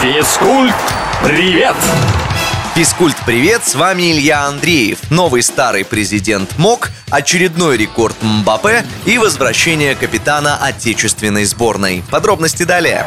Физкульт, привет! Физкульт, привет, с вами Илья Андреев. Новый старый президент МОК, очередной рекорд Мбаппе и возвращение капитана отечественной сборной. Подробности далее.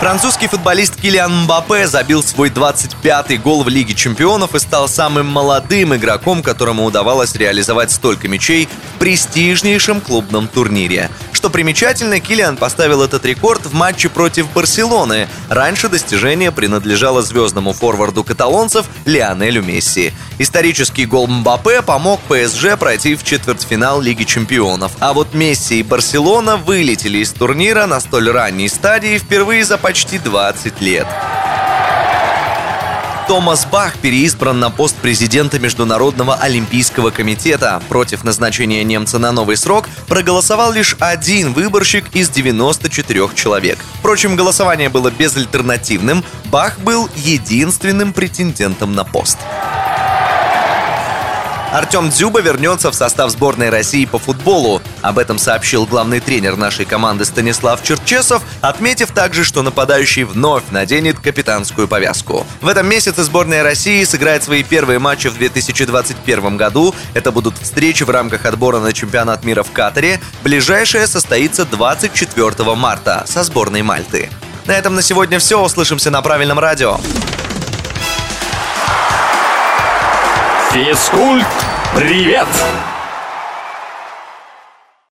Французский футболист Килиан Мбаппе забил свой 25-й гол в Лиге чемпионов и стал самым молодым игроком, которому удавалось реализовать столько мячей в престижнейшем клубном турнире. Что примечательно, Килиан поставил этот рекорд в матче против Барселоны. Раньше достижение принадлежало звездному форварду каталонцев Лионелю Месси. Исторический гол Мбаппе помог ПСЖ пройти в четвертьфинал Лиги чемпионов. А вот Месси и Барселона вылетели из турнира на столь ранней стадии впервые за почти 20 лет. Томас Бах переизбран на пост президента Международного олимпийского комитета. Против назначения немца на новый срок проголосовал лишь один выборщик из 94 человек. Впрочем, голосование было безальтернативным. Бах был единственным претендентом на пост. Артем Дзюба вернется в состав сборной России по футболу. Об этом сообщил главный тренер нашей команды Станислав Черчесов, отметив также, что нападающий вновь наденет капитанскую повязку. В этом месяце сборная России сыграет свои первые матчи в 2021 году. Это будут встречи в рамках отбора на чемпионат мира в Катаре. Ближайшая состоится 24 марта со сборной Мальты. На этом на сегодня все. Услышимся на правильном радио. Физкульт, привет!